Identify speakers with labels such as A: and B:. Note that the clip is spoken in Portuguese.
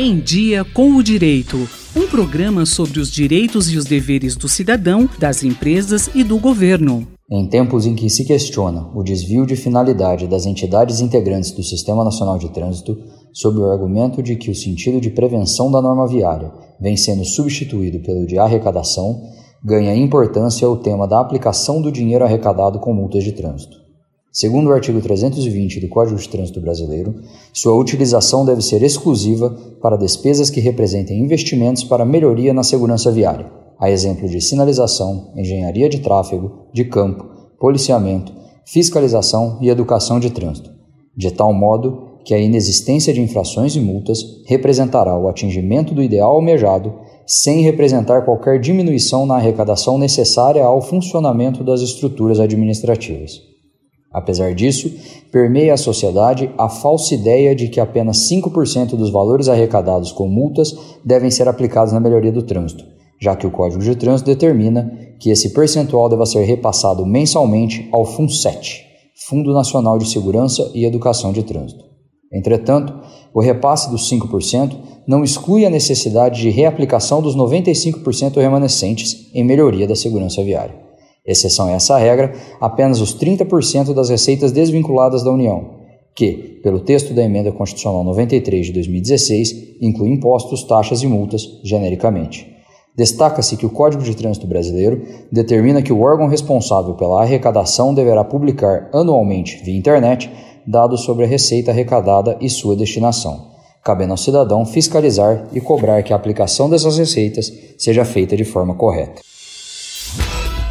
A: Em Dia com o Direito. Um programa sobre os direitos e os deveres do cidadão, das empresas e do governo.
B: Em tempos em que se questiona o desvio de finalidade das entidades integrantes do Sistema Nacional de Trânsito, sob o argumento de que o sentido de prevenção da norma viária vem sendo substituído pelo de arrecadação, ganha importância o tema da aplicação do dinheiro arrecadado com multas de trânsito. Segundo o artigo 320 do Código de Trânsito Brasileiro, sua utilização deve ser exclusiva para despesas que representem investimentos para melhoria na segurança viária, a exemplo de sinalização, engenharia de tráfego, de campo, policiamento, fiscalização e educação de trânsito, de tal modo que a inexistência de infrações e multas representará o atingimento do ideal almejado sem representar qualquer diminuição na arrecadação necessária ao funcionamento das estruturas administrativas. Apesar disso, permeia a sociedade a falsa ideia de que apenas 5% dos valores arrecadados com multas devem ser aplicados na melhoria do trânsito, já que o Código de Trânsito determina que esse percentual deva ser repassado mensalmente ao FUNSET, Fundo Nacional de Segurança e Educação de Trânsito. Entretanto, o repasse dos 5% não exclui a necessidade de reaplicação dos 95% remanescentes em melhoria da segurança viária. Exceção a essa regra, apenas os 30% das receitas desvinculadas da União, que, pelo texto da Emenda Constitucional 93 de 2016, inclui impostos, taxas e multas, genericamente. Destaca-se que o Código de Trânsito Brasileiro determina que o órgão responsável pela arrecadação deverá publicar anualmente, via internet, dados sobre a receita arrecadada e sua destinação, cabendo ao cidadão fiscalizar e cobrar que a aplicação dessas receitas seja feita de forma correta.